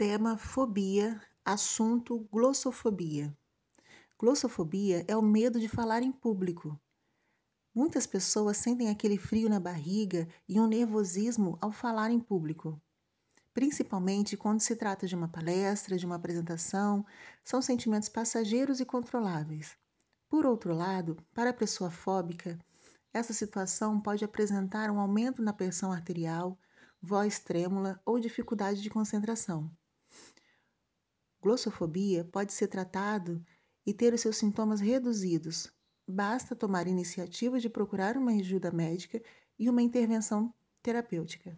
Tema fobia, assunto glossofobia. Glossofobia é o medo de falar em público. Muitas pessoas sentem aquele frio na barriga e um nervosismo ao falar em público. Principalmente quando se trata de uma palestra, de uma apresentação, são sentimentos passageiros e controláveis. Por outro lado, para a pessoa fóbica, essa situação pode apresentar um aumento na pressão arterial, voz trêmula ou dificuldade de concentração. Glossofobia pode ser tratado e ter os seus sintomas reduzidos. Basta tomar iniciativa de procurar uma ajuda médica e uma intervenção terapêutica.